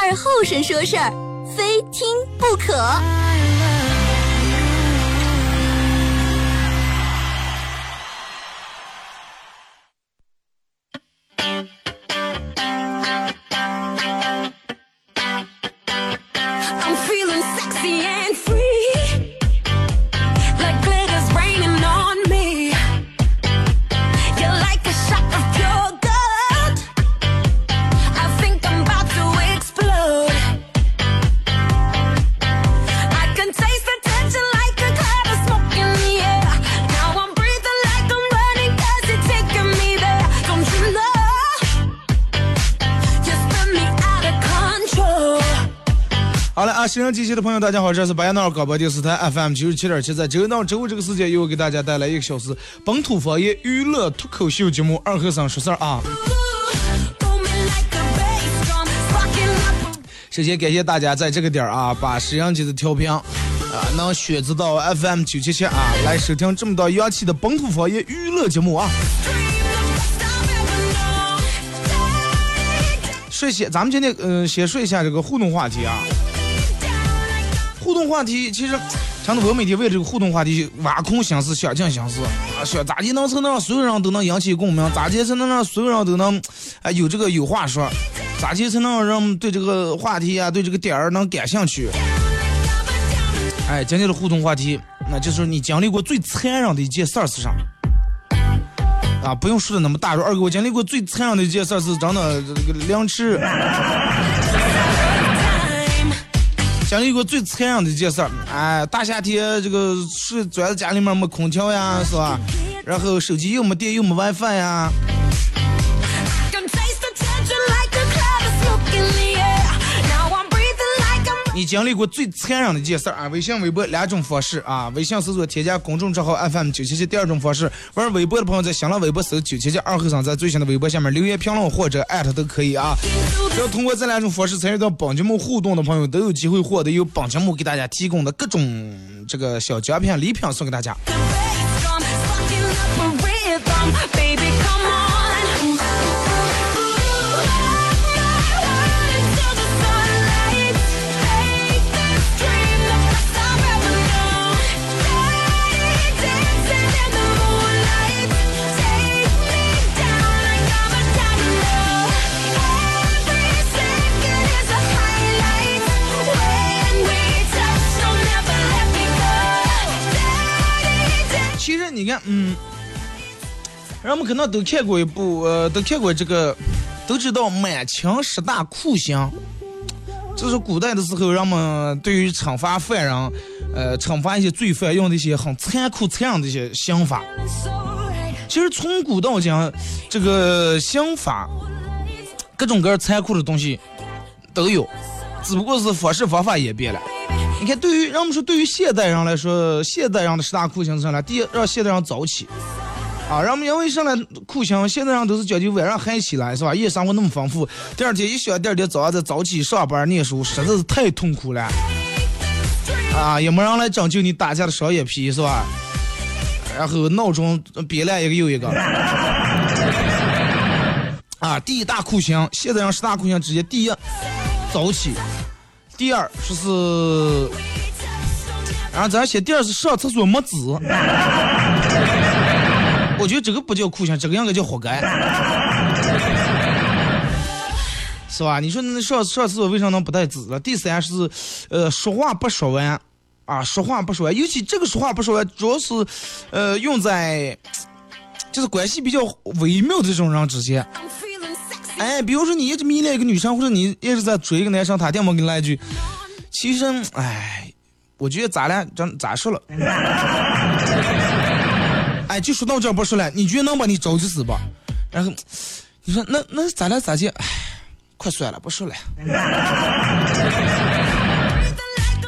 二后生说事儿，非听不可。沈阳机器的朋友，大家好，这是白彦淖尔广播电视台 FM 九十七点七，在周一到周五这个时间，又给大家带来一个小时本土方言娱乐脱口秀节目《二和尚说事儿》啊。首先感谢大家在这个点儿啊，把沈阳机的调频啊能选择到 FM 九七七啊，来收听这么多洋气的本土方言娱乐节目啊。说些，咱们今天嗯、先说一下这个互动话题啊。互动话题其实，真的我每天为这个互动话题挖空心思、想尽心思啊，想咋地能才能让所有人都能引起共鸣，咋地才能让所有人都能，哎，有这个有话说，咋地才能让对这个话题啊，对这个点儿能感兴趣。哎，今天的互动话题，那就是你经历过最残忍的一件事儿是啥？啊，不用说的那么大，说二哥，我经历过最残忍的一件事儿是真的这个凌迟。经历过最残忍的一件事，哎，大夏天这个睡钻在家里面没空调呀，是吧？然后手机又没电又没 WiFi 呀，你经历过最残忍的一件事儿啊？微信、微博两种方式啊。微信搜索添加公众账号 FM 九七七，第二种方式，玩微博的朋友在新浪微博搜九七七二后生，在最新的微博下面留言评论或者艾特都可以啊。只要通过这两种方式参与到本节目互动的朋友，都有机会获得由本节目给大家提供的各种这个小奖品、礼品送给大家。你看，嗯，人们可能都看过一部，呃，都看过这个，都知道满清十大酷刑。这是古代的时候，人们对于惩罚犯人，呃，惩罚一些罪犯用的一些很残酷、残忍的一些刑法。其实从古到今，这个刑法各种各样残酷的东西都有，只不过是方式方法演变了。你看，对于让我们说，对于现代人来说，现代人的十大酷刑是啥呢？第一，让现代人早起，啊，让我们因为上来酷刑，现代人都是讲究晚上嗨起来，是吧？夜生活那么丰富，第二天一想，第二天早上再早起上班念书，实在是太痛苦了，啊，也没人来拯救你打架的双眼皮，是吧？然后闹钟编来一个又一个，啊，第一大酷刑，现代人十大酷刑直接，第一，早起。第二说是，然后咱写第二是上厕所没纸，我觉得这个不叫酷刑，这个应该叫活该，是吧？你说那上上厕所为啥能不带纸了？第三是，呃，说话不说完，啊，说话不说完，尤其这个说话不说完，主要是，呃，用在就是关系比较微妙的这种人之间。哎，比如说你一直迷恋一个女生，或者你一直在追一个男生，他电话给你来一句，其实，哎，我觉得咱俩咱咋说了？哎，就说到这不说了，你觉得能把你着急死吧？然后你说那那咱俩咋见？哎，快算了，不说了。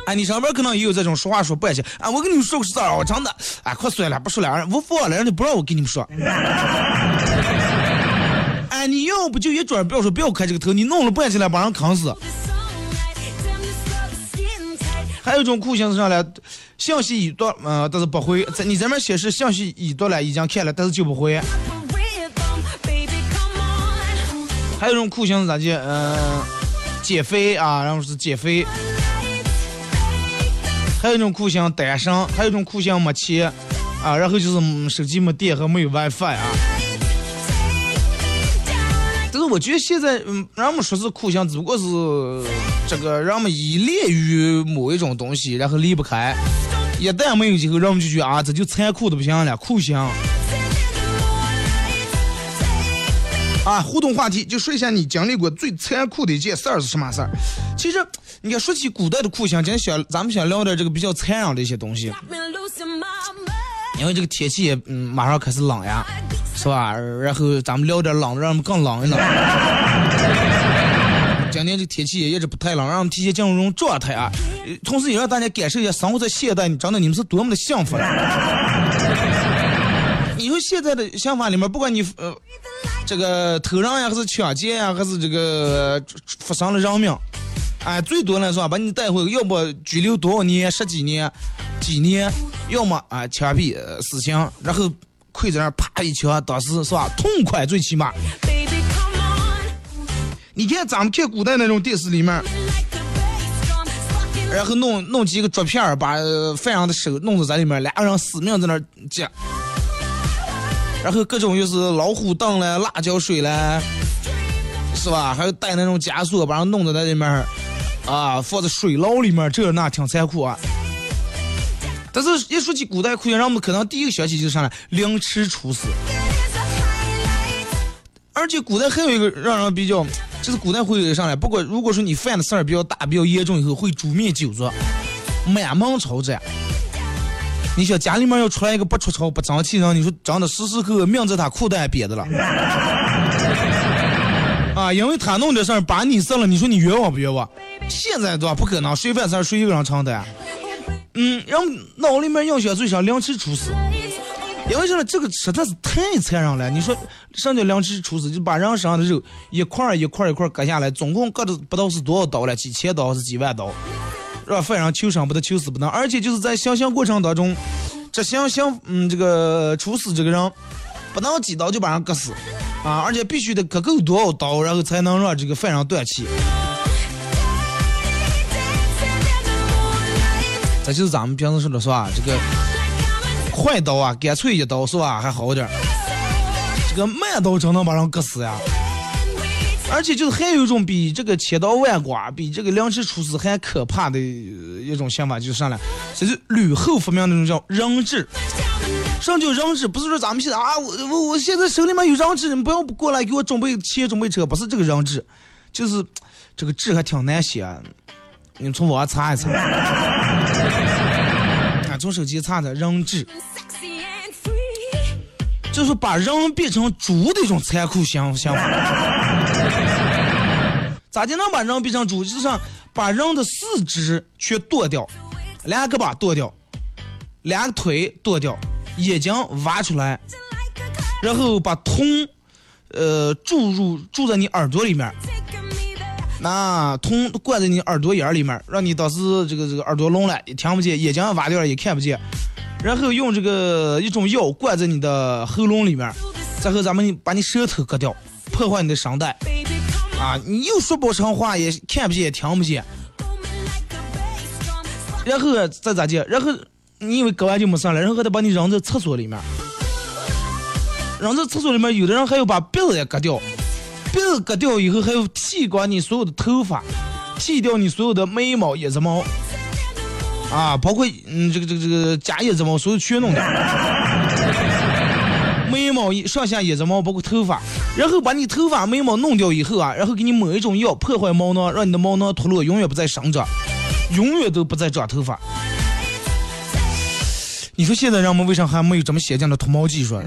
哎，你上班可能也有这种说话说不爱去。啊，我跟你们说个事儿，我真的，哎，快算了，不说了，我服了，人家不让我跟你们说。哎，你要不就一准不要说不要开这个头，你弄了不爱起来把人坑死。还有一种酷刑是啥嘞？信息已读，呃，但是不回。在你这边显示信息已读了，已经看了，但是就不回。还有一种酷刑是咋的？嗯、减肥啊，然后是减肥。还有一种酷刑单身，还有一种酷刑没钱啊，然后就是手机没电和没有 WiFi 啊。但是我觉得现在，嗯，人们说是酷刑，只不过是这个人们依恋于某一种东西，然后离不开。一旦没有以后，人们就觉得啊，这就残酷的不行了，酷刑。啊，互动话题就说一下你经历过最残酷的一件事儿是什么事儿？其实，你看说起古代的酷刑，今天想咱们想聊点这个比较残忍的一些东西，因为这个天气也嗯马上开始冷呀，是吧？然后咱们聊点冷的，让我们更冷一冷。今天这天气也一直不太冷，让我们提前进入这种状态啊，同时也让大家感受一下生活在现代，你真的你们是多么的幸福了。你说现在的想法里面，不管你呃这个偷人呀，还是抢劫呀，还是这个发生了人命，哎，最多呢是吧把你带回，要么拘留多少年，十几年、几年，要么啊枪毙、死刑，然后跪在那儿啪一枪，当时是吧，痛快最起码。你看咱们看古代那种电视里面，然后弄弄几个竹片儿，把呃犯人的手弄到在里面，俩人死命在那儿接，然后各种又是老虎凳嘞、辣椒水嘞，是吧？还有带那种枷锁，把人弄在在里面儿，啊，放在水牢里面，这那挺残酷啊。但是，一说起古代酷刑，让我们可能第一个想起就是啥呢？凌迟处死。而且古代还有一个让人比较，就是古代会上来，不过如果说你犯的事儿比较大、比较严重以后，会诛灭九族，满门抄斩。你想家里面要出来一个不出丑、不争气人，你说长的时时刻刻命在他裤带憋的了。啊，因为他弄这事儿把你杀了，你说你冤枉不冤枉？现在对吧？不可能，谁犯事儿谁一个人承担。嗯，然后脑里面印象最深凌迟处死。因为啥呢？这个实在是太残忍了。你说什么叫凌迟处死？就把人身上的肉一块一块一块割下来，总共割的不知道是多少刀了，几千刀还是几万刀，让？犯人求生不得，求死不能。而且就是在行刑过程当中，这行刑嗯这个处死这个人，不能几刀就把人割死啊！而且必须得割够多少刀，然后才能让这个犯人断气。这就是咱们平时说的是吧？这个快刀啊，干脆一刀是吧？还好点儿。这个慢刀真能把人割死呀！而且就是还有一种比这个千刀万剐、比这个凌迟处死还可怕的一种想法，就是啥呢？就是吕后发明那种叫人质。什么叫人质？不是说咱们现在啊，我我我现在手里面有人质，你们不要过来给我准备钱、准备车，不是这个人质，就是这个质还挺难写、你从网上查一查。啊，从手机查查人质，就是把人变成猪的一种残酷想想法。咋就能把人变成猪？就是把人的四肢全剁掉，两个胳膊剁掉，两个腿剁掉，眼睛挖出来，然后把铜，呃，注入注在你耳朵里面。那铜灌在你耳朵眼儿里面，让你当时这个这个耳朵聋了，也听不见；眼睛挖掉了，也看不见。然后用这个一种药灌在你的喉咙里面，然后咱们把你舌头割掉，破坏你的声带。啊，你又说不成话，也看不见，也听不见。然后再咋地？然后你以为割完就没事了，然后还得把你扔在厕所里面。扔在厕所里面，有的人还要把鼻子也割掉。鼻子割掉以后，还要剃光你所有的头发，剃掉你所有的眉毛、腋子毛，啊，包括嗯这个这个这个假腋子毛，所有全弄掉。眉毛、上下腋子毛，包括头发，然后把你头发、眉毛弄掉以后啊，然后给你抹一种药，破坏毛囊，让你的毛囊脱落，永远不再生长，永远都不再长头发。你说现在人们为啥还没有这么先进的脱毛技术？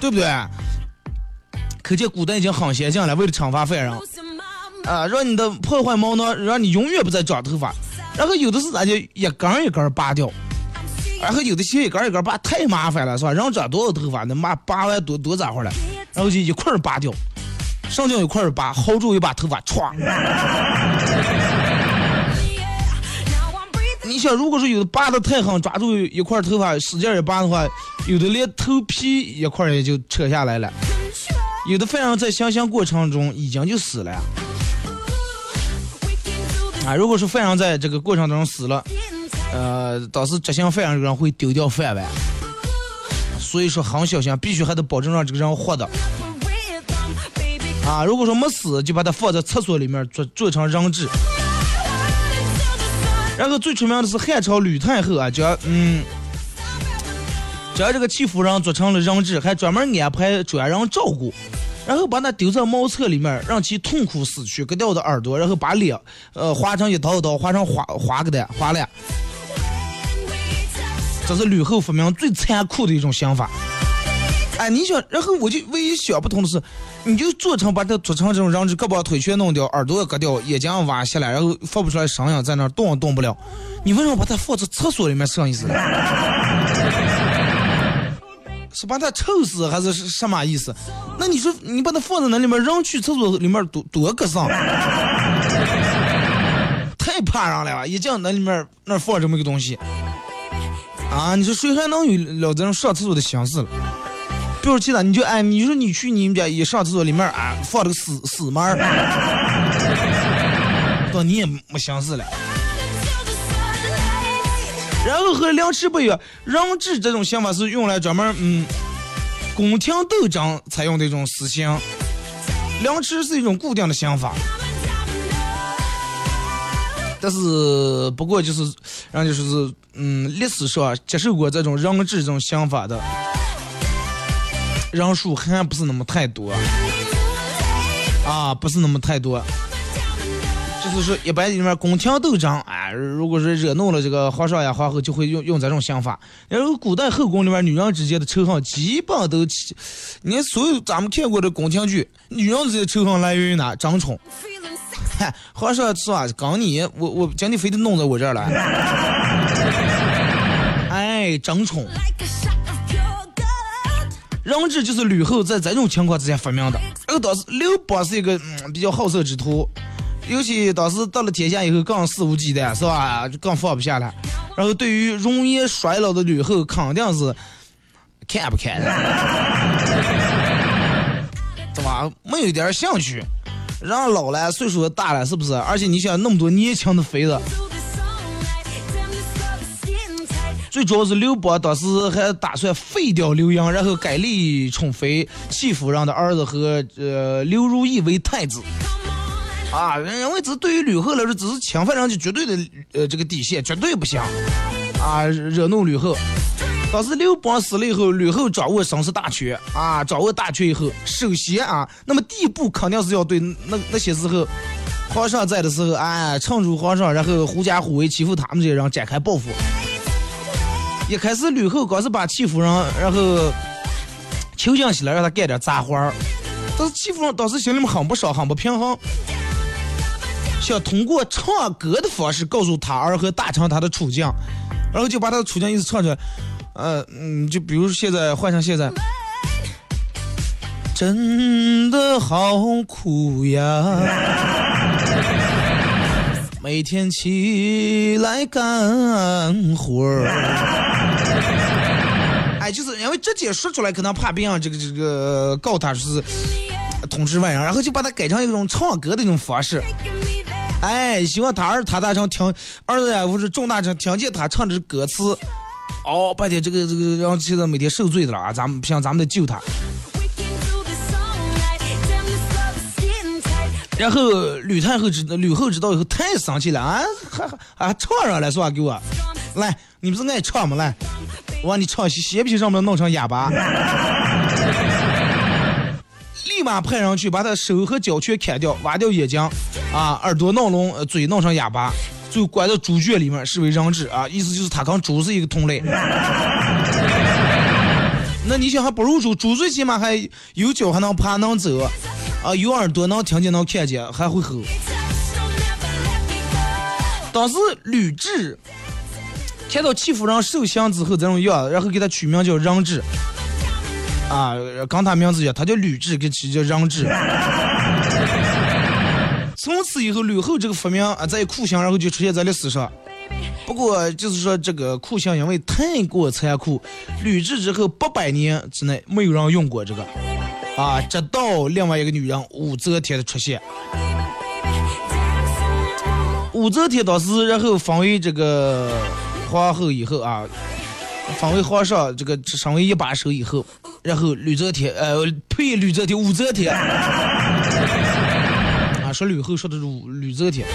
对不对？可见古代已经很先进了，为了惩罚犯人啊，让你的破坏毛囊，让你永远不再长头发。然后有的是咋就一根儿一根儿拔掉，然后有的些一根儿一根儿拔太麻烦了，是吧？人长多少头发，那妈拔完多多咋回来？然后就一块儿拔掉，上将一块儿拔，薅住一把头发，歘。你想，如果说有的拔的太狠，抓住一块头发使劲儿一拔的话，有的连头皮一块儿也就扯下来了。有的犯人在行刑过程中已经就死了。啊，如果说犯人在这个过程中死了，呃，当时执行犯人这个人会丢掉饭碗，所以说很小心，必须还得保证让这个人活的。啊，如果说没死，就把他放在厕所里面做做成人质。然后最出名的是汉朝吕太后啊，将嗯将这个戚夫人做成了人质，还专门安排专人照顾，然后把他丢在茅厕里面，让其痛苦死去，割掉我的耳朵，然后把脸呃划成一刀一刀，划成划划个的划了。这是吕后发明最残酷的一种想法。哎，你想，然后我就唯一想不通的是，你就做成把它做成这种人质，胳膊腿全弄掉，耳朵也割掉，眼睛挖下来，然后放不出来声音，在那动也动不了。你为什么把它放在厕所里面什么意思？是把它臭死还是什么意思？那你说你把它放在那里面，扔去厕所里面多多个丧，太怕人了吧？一进那里面那放这么个东西，啊，你说谁还能有了这种上厕所的心思了？比如其他，你就哎，你说你去你们家一上厕所里面啊，放了个死死门，到你也没心思了。然后和梁池不一样，人质这种想法是用来专门嗯宫廷斗争采用的一种思想，梁池是一种固定的想法。但是不过就是，然后就是嗯，历史上接受过这种人质这种想法的。人数还不是那么太多，啊，不是那么太多。就是说，一般里面宫廷斗争，哎，如果说惹怒了这个皇上呀、皇后，就会用用这种想法。然后古代后宫里面女人之间的仇恨，基本都，你看所有咱们看过的宫廷剧，女人之间仇恨来源于哪？争宠。嗨，皇上是吧？刚你，我我将你非得弄在我这儿来。哎，争宠。人质就是吕后在这种情况之下发明的。然后当时刘邦是一个嗯比较好色之徒，尤其当时到了天下以后更肆无忌惮，是吧？就更放不下了。然后对于容颜衰老的吕后，肯定是看不看的，对吧？没有一点兴趣。人老了，岁数大了，是不是？而且你想那么多年轻的妃子。最主要是刘邦当时还打算废掉刘盈，然后改立宠妃戚夫人的儿子和呃刘如意为太子。啊，因为这对于吕后来说，只是侵犯人家绝对的呃这个底线，绝对不行。啊，惹怒吕后。当时刘邦死了以后，吕后掌握生死大权啊，掌握大权以后，首先啊，那么第一步肯定是要对那那些时候皇上在的时候，哎，趁住皇上，然后狐假虎威欺负他们这些人展开报复。一开始吕后刚是把戚夫人，然后囚禁起来，让他干点杂活儿。但是戚夫人当时心里面很不爽，很不平衡，想通过唱歌的方式告诉他儿和大臣他的处境，然后就把他的处境意思唱出来。呃嗯，就比如现在换成现在，真的好苦呀。每天起来干活儿，哎，就是因为直接说出来可能怕别人这个这个告他是通知外人，然后就把它改成一种唱歌的一种方式，哎，希望他儿他大成听儿子呀或者重大成听见他唱的歌词，哦，半天这个这个，然后现在每天受罪的了啊，咱们不行，咱们得救他。然后吕太后知吕后知道以后太生气了啊，还还还唱上来是吧？给我，来，你不是爱唱吗？来，我让你唱，斜皮上面弄成哑巴，马派人去把他手和脚全砍掉，挖掉眼睛，啊，耳朵弄聋，嘴弄成哑巴，最后关到猪圈里面视为人质啊，意思就是他跟猪是一个同类。那你想还不如猪，猪最起码还有脚还能爬能走，啊，有耳朵能听见能看见，还会吼。当时吕雉看到戚夫人受降之后这种样，然后给他取名叫人质，啊，跟他名字一样，他叫吕雉，跟其叫让雉。从此以后，吕后这个发明啊，在酷刑，然后就出现在历史上。不过就是说，这个酷刑因为太过残酷，吕雉之后八百年之内没有人用过这个，啊，直到另外一个女人武则天的出现。武则天当时然后封为这个皇后以后啊，封为皇上，这个成为一把手以后，然后吕则天呃呸，吕则天武则天啊，说吕后说的是武吕则天。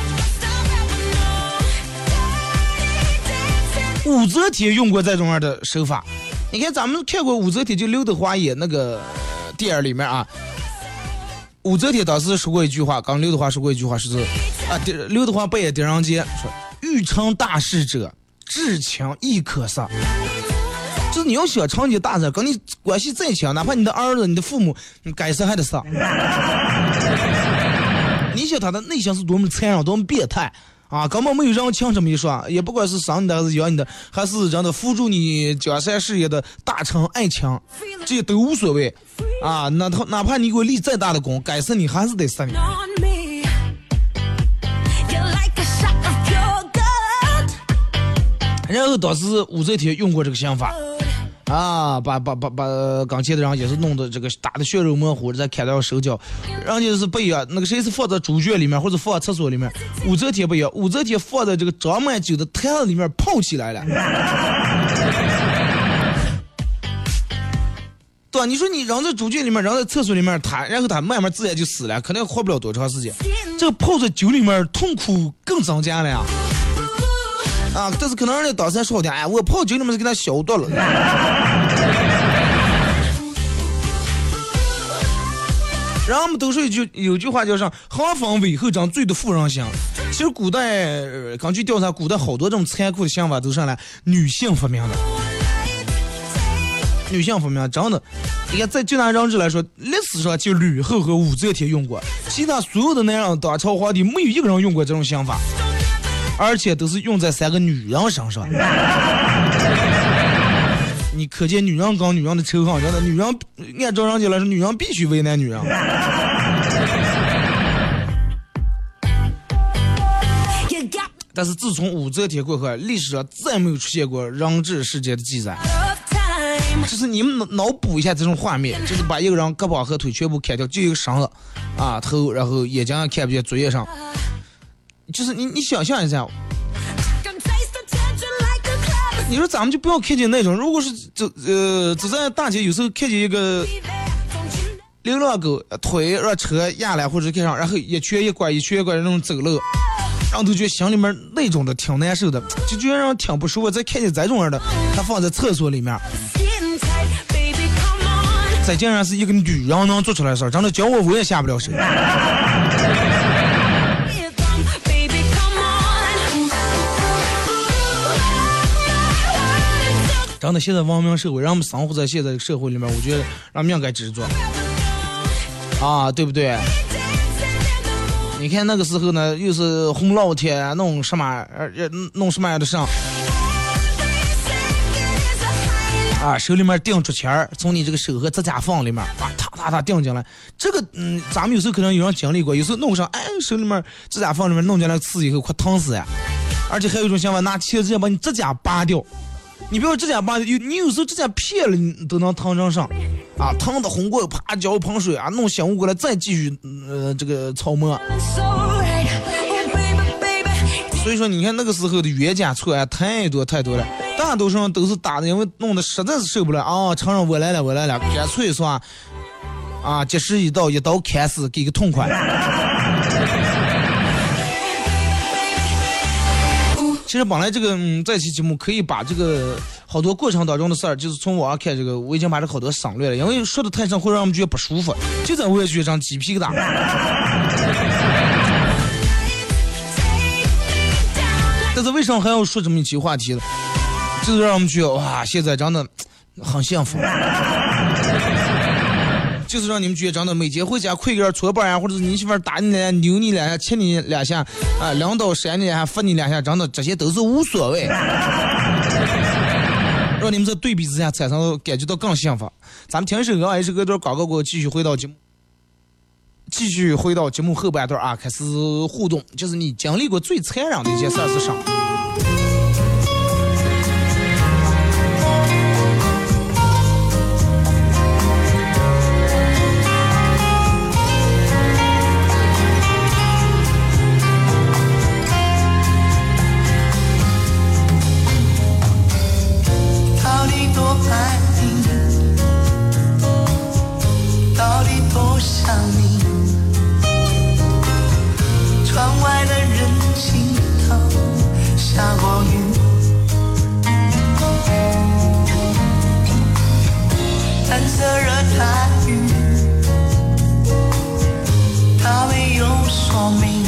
武则天用过这种样的手法，你看咱们看过武则天就刘德华演那个电影里面啊，武则天当时说过一句话，刚刘德华说过一句话说是啊，狄刘德华扮演狄仁杰说：“欲成大事者，至亲亦可杀。”就是你要想成件大事，跟你关系再强，哪怕你的儿子、你的父母，你该杀还得杀。你想他的内心是多么残忍、多么变态啊！根本没有人情这么一说，也不管是生你的还是养你的，还是真的辅助你江山事业的大臣爱情，这些都无所谓啊！哪他哪怕你给我立再大的功，该杀你还是得杀你。on me. You're like a shot of pure gold. 然后当时武则天用过这个想法，啊，把把把把刚才的人也是弄得这个打的血肉模糊，再砍掉手脚，人家是不一样，那个谁是放在猪圈里面或者放在厕所里面，武则天不一样，武则天放在这个装满酒的坛子里面泡起来了。对吧？你说你扔在猪圈里面，扔在厕所里面，它然后它慢慢自然就死了，可能活不了多长时间。这个泡在酒里面，痛苦更增加了呀。啊但是可能人家当时还说好听，哎，我泡酒里面是给他消毒了。然后我们都说一句有句话叫上“行风尾后长，最的妇人心”。其实古代呃根据调查，古代好多这种残酷的想法都上来女性发明的。女性发明真的，你看在就拿人质来说，历史上就吕后和武则天用过，其他所有的男人当朝皇帝没有一个人用过这种想法，而且都是用在三个女人身上。你可见女人跟女人的仇恨，真的，女人按照人家来说，女人必须为难女人。但是自从武则天过后，历史上再没有出现过人质事件的记载。就是你们脑脑补一下这种画面，就是把一个人胳膊和腿全部砍掉，就一个绳子，啊头，然后眼睛也看不见，嘴也上，就是你你想象一下.你说咱们就不要看见那种，如果是走呃走在大街，有时候看见一个流浪狗呃腿让车压了或者看上，然后一瘸一拐一瘸一拐那种走路，然后都觉得心里面那种的挺难受的，就觉得让人挺不舒服。再看见这种样的，他放在厕所里面.再竟然是一个女人能做出来的事儿，真的叫我我也下不了手。真的，现在文明社会，让我们生活在现在社会里面，我觉得让命该知足啊，对不对？你看那个时候呢，又是红老铁弄什么，呃，呃弄什么样的上啊，手里面钉竹签儿，从你这个手和指甲缝里面啊，哒哒哒钉进来。这个，嗯，咱们有时候可能有人经历过，有时候弄上，哎，手里面指甲缝里面弄进来刺以后，快疼死呀！而且还有一种想法，拿钳子直接把你指甲拔掉。你不要直接把，你有时候直接撇了，你都能烫成上，啊，烫的红过，啪浇盆水啊，弄醒悟过来，再继续，呃，这个操磨。所以说，你看那个时候的冤家错案太多太多了，大多数人都是打的，因为弄得实在是受不了啊，承认我来了，我来了，干脆是吧？啊，及时一刀，一刀砍死，给个痛快。其实本来这个嗯，这期节目可以把这个好多过程当中的事儿，就是从网上看这个，我已经把这好多省略了，因为说的太长会让我们觉得不舒服，就在我也觉得上鸡皮疙瘩。但是为什么还要说这么一期话题呢？就是让我们觉得哇，现在真的很幸福。就是让你们觉得真的每节回家跪个搓板呀，或者是你媳妇打你两下、扭你两下、亲你两下，啊，两刀扇你两下、罚你两下，真的这些都是无所谓。让你们在对比之下产生感觉到更幸福。咱们听一首歌，啊，一首歌段广告过后，继续回到节目，继续回到节目后半段啊，开始互动，就是你经历过最残忍的一件事儿是啥？下过雨，蓝色热带雨，它没有说明，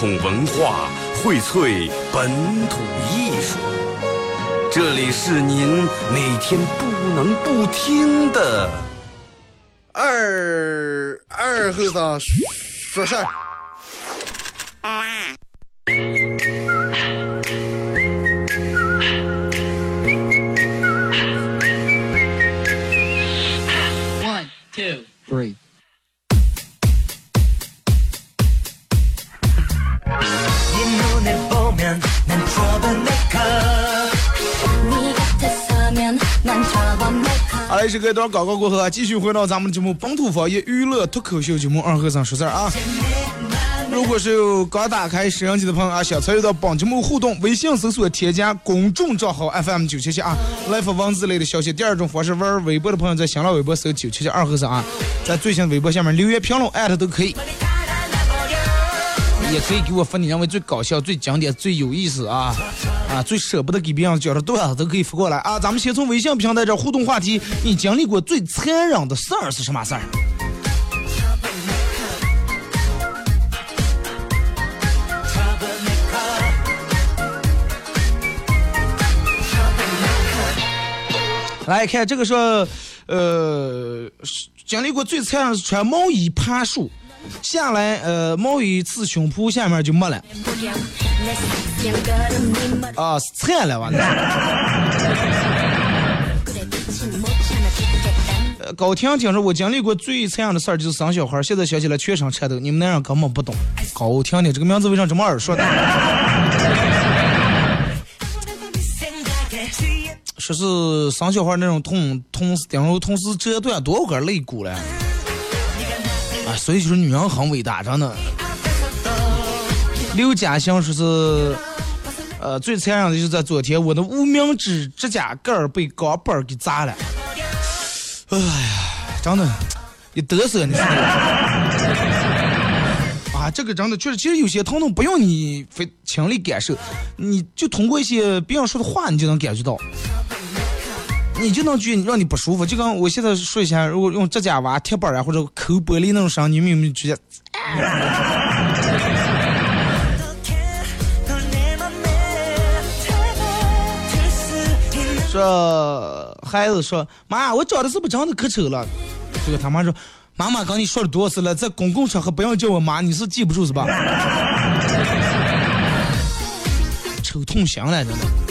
统文化，荟萃本土艺术。这里是您每天不能不听的二二后生说事儿。好嘞，是隔一段广告过后啊，继续回到咱们节目《本土方言娱乐脱口秀节目二和尚说事儿》啊。如果是有刚打开摄像机的朋友啊，想参与到本节目互动，微信搜索添加公众账号 FM 九七七啊，来发文字类的消息。第二种方式，玩微博的朋友在新浪微博搜九七七二和尚啊，在最新的微博下面留言评论艾特都可以。也可以给我发你认为最搞笑、最经典、最有意思啊啊最舍不得给别人讲的段子都可以发过来啊！咱们先从微信平台这互动话题，你经历过最残忍的事儿是什么事儿？来看这个说，呃，经历过最残忍的是穿毛衣爬树，下来呃毛衣刺胸脯下面就没了，啊惨了完了。高婷听说我经历过最残忍的事儿就是生小孩，现在想起来全身颤抖。你们那人根本不懂。高婷的这个名字为啥这么耳熟呢？说是生小孩那种痛同时，然后同时折断多少根肋骨了。所以就是女人很伟大，真的。刘嘉欣说是，呃，最残忍的就是在昨天，我的无名指指甲盖儿被钢板儿给砸了。哎呀，真的，你嘚瑟你是啊，这个真的确实，其实有些疼痛不用你非亲历感受，你就通过一些别人说的话，你就能感觉到，你就能觉得让你不舒服。就跟我现在说一下，如果用指甲挖铁板啊，或者抠玻璃那种声，你们有没有觉得？说孩子说妈，我长得是不是真的可丑了？这个他妈说妈妈跟你说了多少次了，在公共场合不要叫我妈，你是记不住是吧？丑痛心了，真的。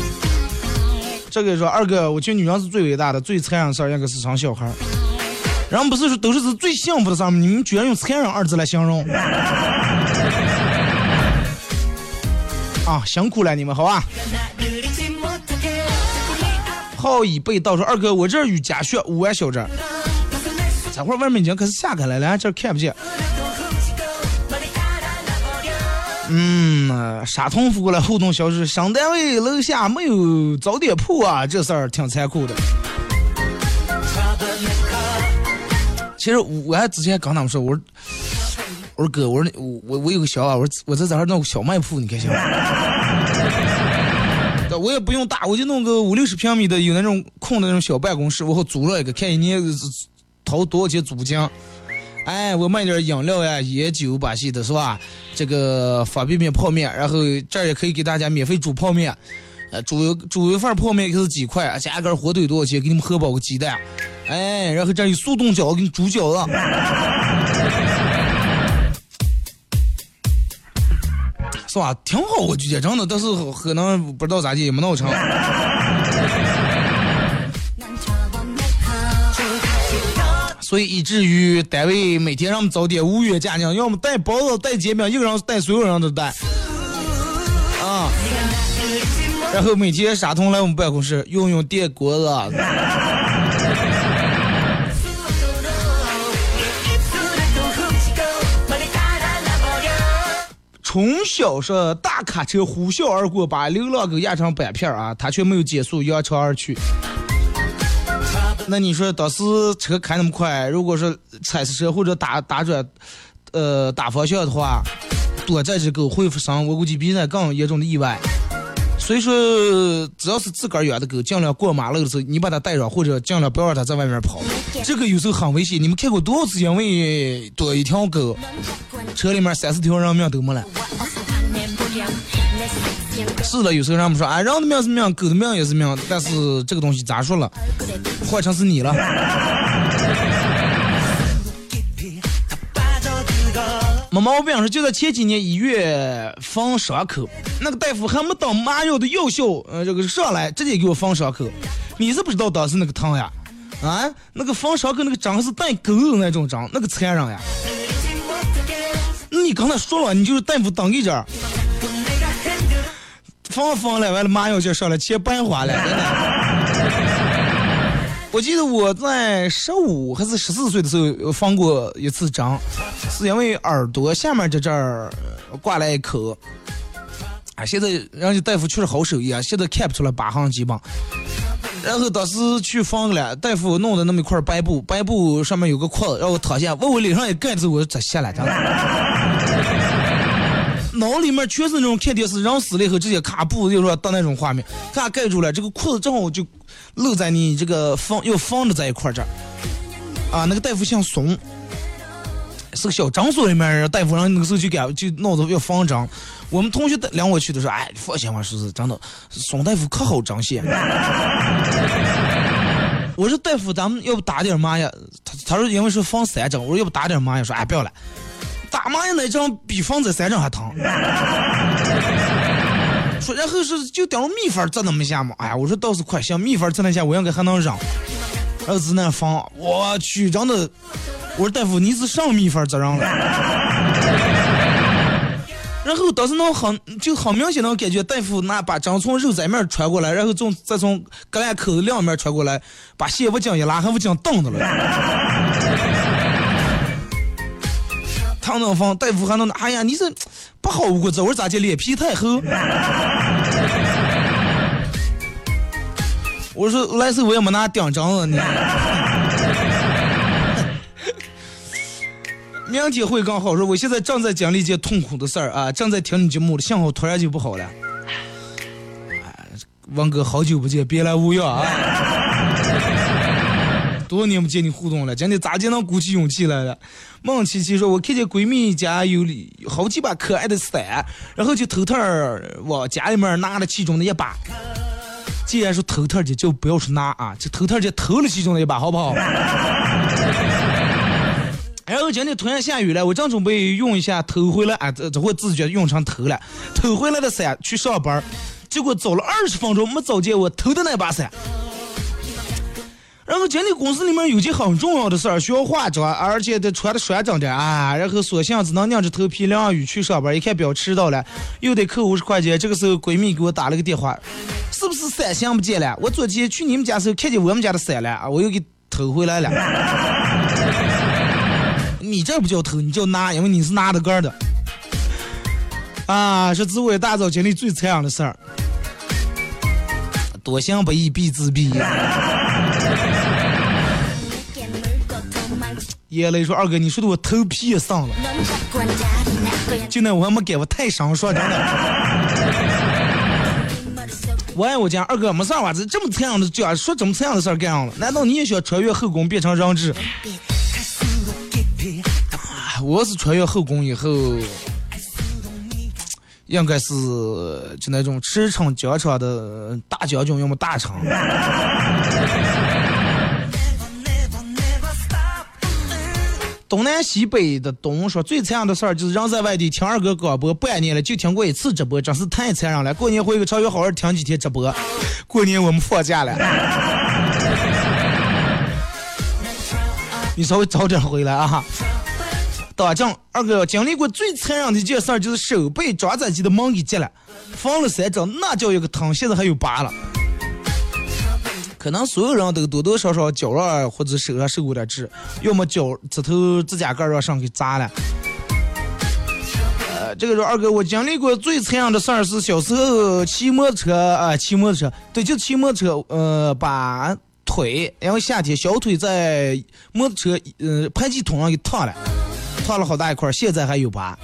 这个说二哥，我觉得女人是最伟大的，最残忍的事儿应该是生小孩儿。人不是说都是是最幸福的事儿吗？你们居然用残忍二字来形容。啊，辛苦了你们，好吧？好一倍倒数，二哥，我这儿有家雪五万小镇，这会儿外面已经开始下开了，咱这儿看不见。嗯，沙通发过来互动消息，商单位楼下没有早点铺啊，这事儿挺残酷的。其实我还之前跟他们说，我说我说哥，我说我我有个想法，我说我在这儿弄个小卖铺，你看行吗？我也不用大，我就弄个五六十平米的，有那种空的那种小办公室，我后租了一个，看一年掏多少钱租金。哎，我卖点饮料呀、烟酒把戏的是吧？这个方便面、泡面，然后这儿也可以给大家免费煮泡面。呃，煮煮一份泡面就是几块，加一根火腿多少钱？给你们喝饱个鸡蛋。哎，然后这儿有速冻饺子，给你煮饺子。是吧？挺好，我觉得真的，但是可能不知道咋地，也没闹成。所以以至于单位每天让我们早点五元价奖，要么带包子、带煎饼，一个人带所有人都带。啊。然后每天傻通来我们办公室用用电锅子。从小是大卡车呼啸而过，把流浪狗压成板片啊，他却没有减速，扬长而去。那你说当时车开那么快，如果说踩死车或者打打转，呃打方向的话，多这只狗会发生我估计比那更严重的意外。所以说，只要是自个儿养的狗，尽量过马路的时候，你把它带上，或者尽量不要让它在外面跑。这个有时候很危险。你们看过多少次因为多一条狗，车里面三四条人命都没了。是了，有时候人们说，啊，人的命是命，狗的命也是命，但是这个东西咋说了，换成是你了。没毛病，说就在前几年一月放伤口，那个大夫还没等麻药的药效，呃，这个上来直接给我缝伤口。你是不知道当时那个疼呀，啊，那个缝伤口那个针是带钩的那种针，那个残忍呀。那你刚才说了，你就是大夫当一针儿，放放了，完了麻药就上来，钱白花了，真的。我记得我在十五还是十四岁的时候放过一次针，是因为耳朵下面这这儿挂了一口，啊，现在人家大夫确实好手艺啊，现在看不出来疤痕基本。然后当时去放了，大夫弄的那么一块白布，白布上面有个框，让我躺下，问我脸上一盖子，我就咋下来的？脑里面全是那种看电视人死了以后直接卡布，就说到那种画面，咔盖住了，这个裤子正好就露在你这个放要放着在一块儿这儿，啊，那个大夫姓松，是个小诊所里面大夫，然后那个时候就给就闹着要放针，我们同学领我去的时候，哎，放心吧，叔叔真的，宋大夫可好针线。我说大夫，咱们要不打点麻呀？他他说因为是放三针，我说要不打点麻呀？说哎不要了。打麻药那针比放在三针还疼。说然后是就等着蜜蜂在那么下嘛，哎呀，我说倒是快，像蜜蜂在那下，我应该还能忍。然后在那放，我去，真的，我说大夫你是上蜜蜂责任了。然后当时能很就很明显能感觉大夫拿把针从肉这面穿过来，然后从再从隔两口子两面穿过来，把线不筋一拉，还不筋蹬的了。疼能放，大夫还能，哎呀，你这不好捂子，我咋的，脸皮太厚。我说来时我也没拿顶针子呢。明天 会更好。说我现在正在经历一件痛苦的事儿啊，正在听你节目，幸好突然就不好了。王哥，好久不见，别来无恙啊！多少年没见你互动了，今天咋就能鼓起勇气来了？孟琪琪说：“我看见闺蜜家有好几把可爱的伞，然后就偷偷往家里面拿了其中的一把。既然说偷偷的，就不要说拿啊，就偷偷的偷了其中的一把，好不好？”然后今天突然下雨了，我正准备用一下偷回来，啊，这这会自觉用成偷了，偷回来的伞去上班，结果走了二十分钟没找见我偷的那把伞。然后今天公司里面有件很重要的事儿需要化妆，而且得穿的端正点啊。然后索性只能硬着头皮淋雨去上班，一看表迟到了，又得扣五十块钱。这个时候闺蜜给我打了个电话，是不是伞想不见了？我昨天去你们家时候看见我们家的伞了，我又给偷回来了。你这不叫偷，你叫拿，因为你是拿的个的。啊，是自我大早经历最残忍的事儿。多行不义必自毙。眼泪说：“二哥，你说的我头皮也上了。就那我还没给我太伤，说真的。我爱我家二哥没事儿子这么残忍的讲，说这么残忍的事儿干上了？难道你也想穿越后宫变成人质？我是穿越后宫以后，应该是就那种驰骋疆场的大将军，要么大臣。”东南西北的东说最残忍的事儿就是人在外地听二哥广播半年了，就听过一次直播，真是太残忍了。过年回个朝，要好好听几天直播。过年我们放假了，你稍微早点回来啊。打仗，二哥经历过最残忍的一件事儿就是手被抓仔机的门给截了，缝了三针，那叫一个疼，现在还有疤了。可能所有人都多多少少脚上或者手上受过点治，要么脚指头指甲盖让上给扎了。呃，这个说二哥，我经历过最残忍的事儿是小时候骑摩托车啊，骑摩托车，对，就骑摩托车，呃，把腿，因为夏天小腿在摩托车呃排气筒上给烫了，烫了好大一块儿，现在还有疤。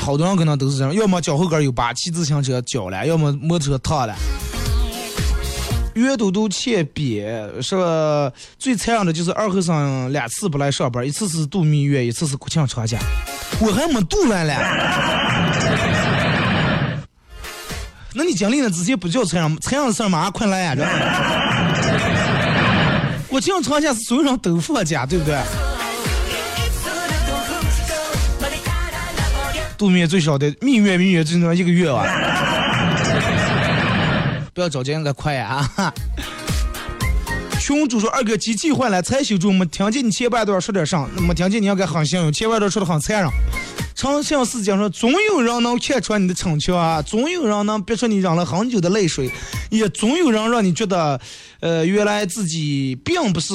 好多人可能都是这样，要么脚后跟有疤，骑自行车脚了，要么摩托车烫了。袁嘟嘟欠瘪说最残忍的就是二后生两次不来上班，一次是度蜜月，一次是国庆长假，我还没度完嘞。那你经历了之前不叫残忍，残忍的事儿马上快来呀！这国庆长假是所有人都放假，对不对？度蜜月最少的蜜月，蜜月最多一个月啊！不要着急，应该快呀！啊！群主说二哥机器坏了，才修住，没听见你前半段说点啥，没听见你要该很幸运，前半段说的很残忍。长相思讲说，总有人能看穿你的逞强啊，总有人能憋出你忍了很久的泪水，也总有人让你觉得，呃，原来自己并不是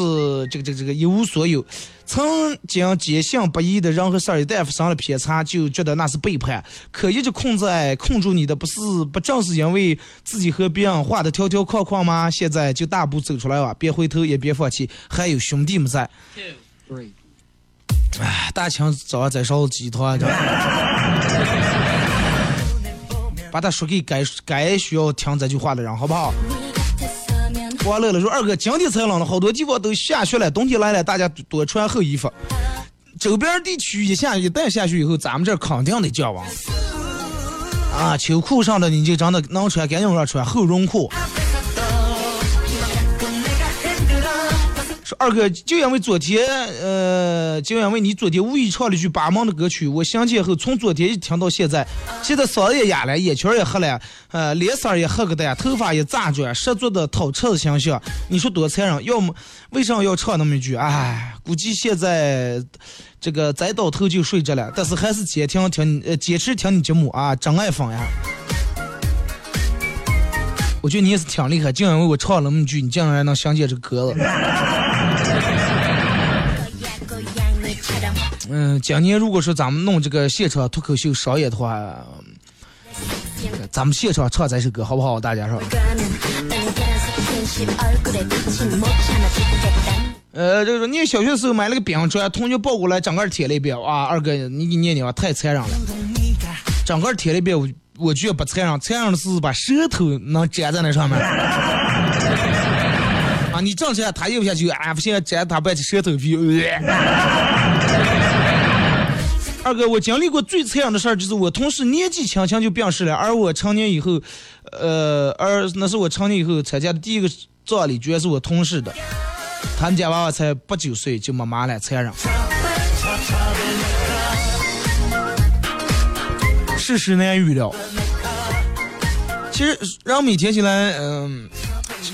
这个这个这个一无所有。曾经坚信不疑的人和事儿，一旦发生了偏差，就觉得那是背叛。可一直控在控住你的，不是不正是因为自己和别人画的条条框框吗？现在就大步走出来吧，别回头，也别放弃，还有兄弟们在。Two. 哎，大清早上再烧鸡汤，把他说给该该需要听这句话的人，好不好？完乐了说二哥，今天才冷了，好多地方都下雪了，冬天来了，大家多穿厚衣服。周边地区一下一旦下雪以后，咱们这肯定得降温。啊，秋裤上的你就真的能穿，赶紧让穿厚绒裤。说二哥，就因为昨天，呃，就因为你昨天无意唱了一句八芒的歌曲，我想起后从昨天一听到现在，现在嗓子也哑了，眼圈也黑了，呃，脸色也黑个的，头发也炸转，十足的讨吃的形象，你说多残忍？要么为啥要唱那么一句？哎，估计现在这个栽倒头就睡着了，但是还是坚听听，呃，坚持听你节目啊，真爱粉呀。我觉得你也是挺厉害，竟然为我唱了那么句，你竟然能想起这歌了。嗯，今年如果说咱们弄这个现场脱口秀商业的话，咱们现场唱这首歌好不好？大家说。呃，就是说你小学时候买了个冰砖，同学抱过来整个贴了一遍哇，二哥你给念念吧，太残忍了，整个贴了一遍，我我觉不残忍，残忍的是把舌头能粘在那上面。啊，你正起来，他咽不下去，啊，不行，粘他半截舌头皮。二哥，我经历过最残忍的事儿，就是我同事年纪轻轻就病逝了，而我成年以后，呃，而那是我成年以后参加的第一个葬礼，居然是我同事的，他们家娃娃才八九岁就没妈了，残忍。世事难预料。其实让每天起来，嗯、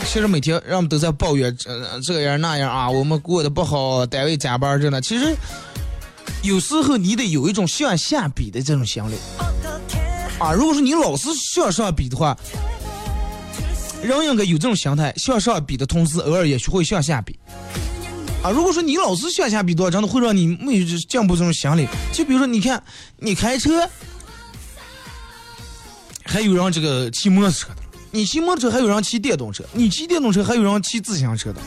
其实每天让我们都在抱怨，呃，这样那样啊，我们过得不好，单位加班着呢。其实有时候你得有一种向下比的这种心理啊。如果说你老是向上比的话，人应该有这种心态，向上比的同时，偶尔也学会向下比。啊，如果说你老是向下比的话，真的会让你没有进步这种心理。就比如说，你看你开车，还有人这个骑摩托车的，你骑摩托车还有人骑电动车，你骑电动车还有人骑自行车的，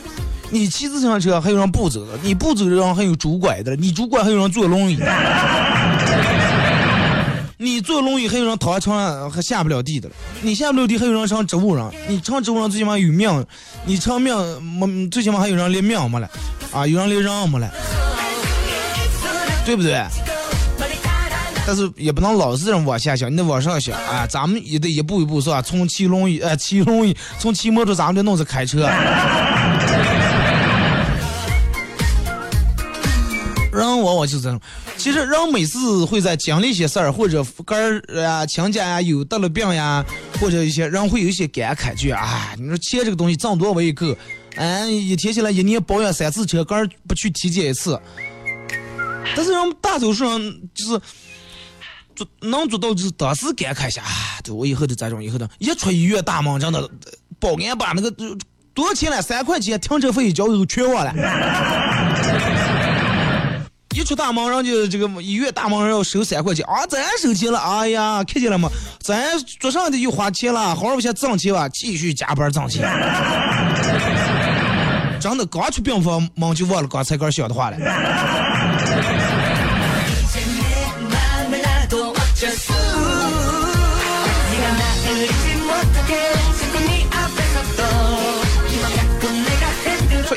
你骑自行车还有人步走的，你步走的人还有拄拐的，你拄拐还有人坐轮椅的，你坐轮椅还有人躺在床上还下不了地的，你下不了地还有人上植物人，你上植物人最起码有命，你上命没最起码还有人连命没了，啊，有人连人没了，对不对？但是也不能老是这样往下想，你得往上想啊！咱们也得一步一步是吧？从骑龙椅，呃，骑龙椅，从骑摩托，咱们得弄着开车。人往往就是这种，其实人每次会在经历一些事儿，或者跟儿啊亲家呀有得了病呀，或者一些人会有一些感慨，就啊，你说钱这个东西挣多为够，哎，一天起来一年保养三次车，跟儿不去体检一次。但是人大多数人就是。能做到就是当时感慨一下，啊，对我以后的这种以后的，一出医院大门真的，保安把那个多少钱了？三块钱停车费交以后全忘了。一出大门，人家这个医院大门要收三块钱啊，咱收钱了，哎呀，看见了吗？咱桌上的又花钱了，好好先挣钱吧，继续加班挣钱。真的，刚出病房门就忘了刚才刚想的话了。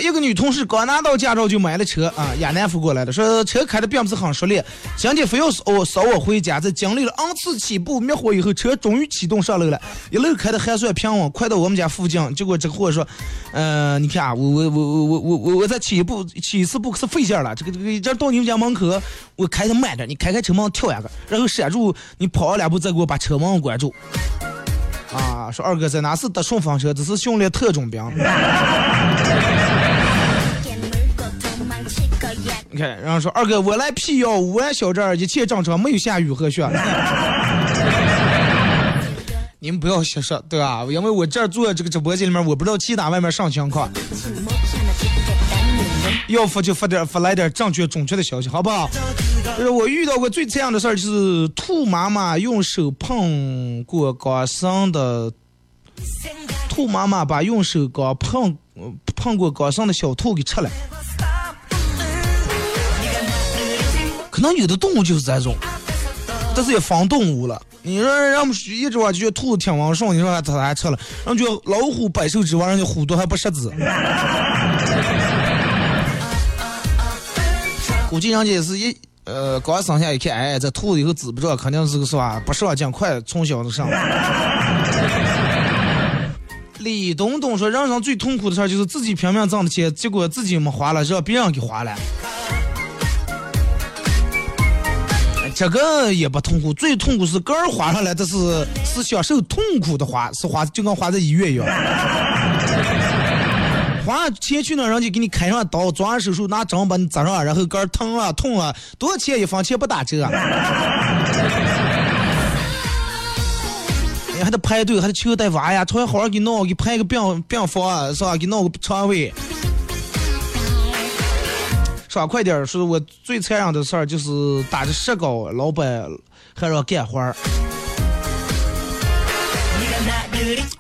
一个女同事刚拿到驾照就买了车，啊，亚南夫过来的，说车开的并不是很熟练，今天非要哦，扫我回家。在经历了 N 次起步灭火以后，车终于启动上楼了，一路开的还算平稳，快到我们家附近。结果这个货说，嗯，你看啊，我我我我我我我再起步，起步是费劲了。这个这个这到你们家门口，我开的慢点，你开开车门跳下个，然后刹住，你跑两步再给我把车门关住。啊，说二哥在哪？是得顺风车，只是训练特种兵。然后说二哥，我来辟谣，武安小寨一切正常，没有下雨和雪。你们不要瞎说，对吧？因为我这儿坐这个直播间里面，我不知道其他外面啥情况。要发就发点，发来点正确准确的消息，好不好？就是我遇到过最这样的事儿，就是兔妈妈用手碰过刚生的，兔妈妈把用手刚碰碰过刚生的小兔给吃了。可能有的动物就是这种，但是也防动物了。你说让我们一直话就觉得兔子挺旺盛，你说它还吃了，然后觉得老虎百兽之王，人家虎毒还不食子。估计人家也是一呃刚生下一看，哎，这兔子以后治不着，肯定是个是吧？不上尽快从小就上。李东东说，人生最痛苦的事儿就是自己拼命挣的钱，结果自己没花了，让别人给花了。这个也不痛苦，最痛苦是个人花上来，这是是享受痛苦的花，是花就跟花在医院一样。花钱去那，人家给你开上刀，做完手术，拿针把你扎上，然后个儿疼啊痛啊，多少钱一分钱不打折。你 还得排队，还得求大夫，哎呀，突然好好给弄，给排个病病房是吧？给弄个床位。爽快点儿，说我最残忍的事儿就是打着石膏，老板还让干活儿。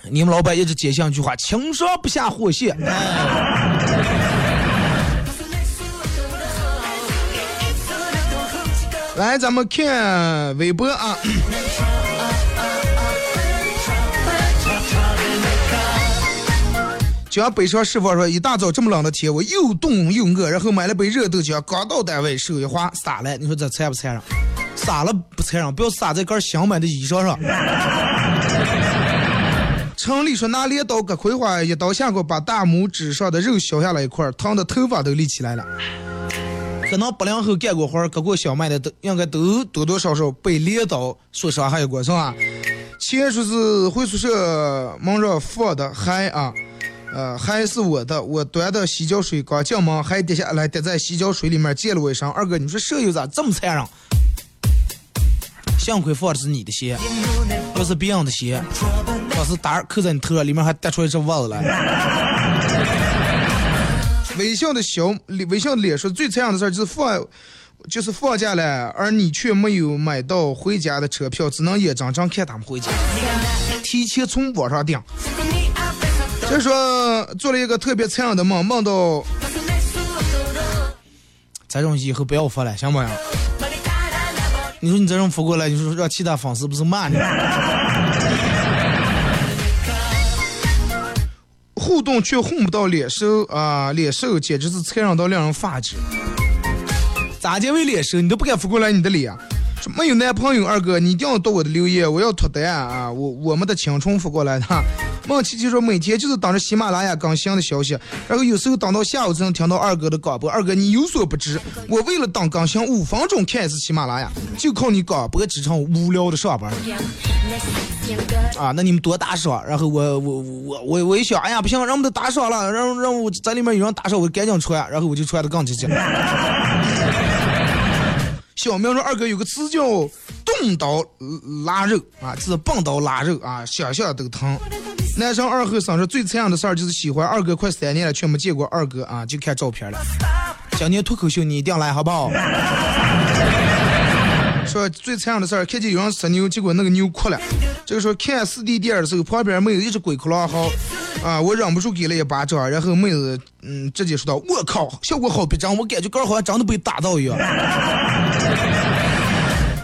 你们老板一直坚信一句话：轻伤不下火线。来，咱们看微博啊。江北上师傅说，一大早这么冷的天，我又冻又饿，然后买了杯热豆浆，刚到单位手一滑洒了。你说这残不残忍？洒了不残忍，不要洒在根新买的衣裳上。城里说拿镰刀割葵花，一刀下过，把大拇指上的肉削下来一块，疼的头发都立起来了。可能八零后干过活、割过小麦的，都应该都多多少少被镰刀所伤害过，是吧？前说是回宿舍门上放的嗨啊。呃，还是我的，我端的洗脚水刚进门，还跌下来，跌在洗脚水里面，溅了我一身。二哥，你说舍友咋这么残忍？幸亏放的是你的鞋，不是别人的鞋，当时打扣在你头上，里面还带出一只袜子来。微笑的小，微笑的脸说最残忍的事儿就是放，就是放假了，而你却没有买到回家的车票，只能眼睁睁看他们回家，提前从网上订。就说做了一个特别残忍的梦，梦到这种以后不要发了，行不行？你说你这种发过来，你说让其他粉丝不是骂你？互动却混不到脸熟啊，脸熟简直是残忍到令人发指。咋结为脸熟？你都不敢发过来你的脸。说没有男朋友，二哥你一定要读我的留言，我要脱单啊！我我们的青春发过来的。孟琪琪说每天就是等着喜马拉雅更新的消息，然后有时候等到下午才能听到二哥的广播。二哥你有所不知，我为了等更新五分钟看一次喜马拉雅，就靠你广播支撑无聊的上班。啊，那你们多打赏，然后我我我我我一想，哎呀不行，让我们都打赏了，让让我在里面有人打赏，我赶紧穿，然后我就穿的更积极。小明说：“二哥有个词叫‘动刀拉肉’啊，就是棒刀拉肉啊，想想都疼。”男生二后生说：“最残忍的事儿就是喜欢二哥快三年了，却没见过二哥啊，就看照片了。今年脱口秀你一定要来，好不好？”说最残忍的事儿，看见有人杀牛，结果那个牛哭了。这个时候看四 D 电影的时候，旁边妹子一直鬼哭狼嚎，啊，我忍不住给了一巴掌，然后妹子嗯直接说道：“我靠，效果好逼真，我感觉哥好像真的被打到一样。”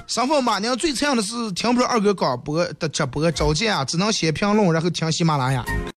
上方马娘最残忍的是听不着二哥广播的直播，召见啊，只能写评论，然后听喜马拉雅。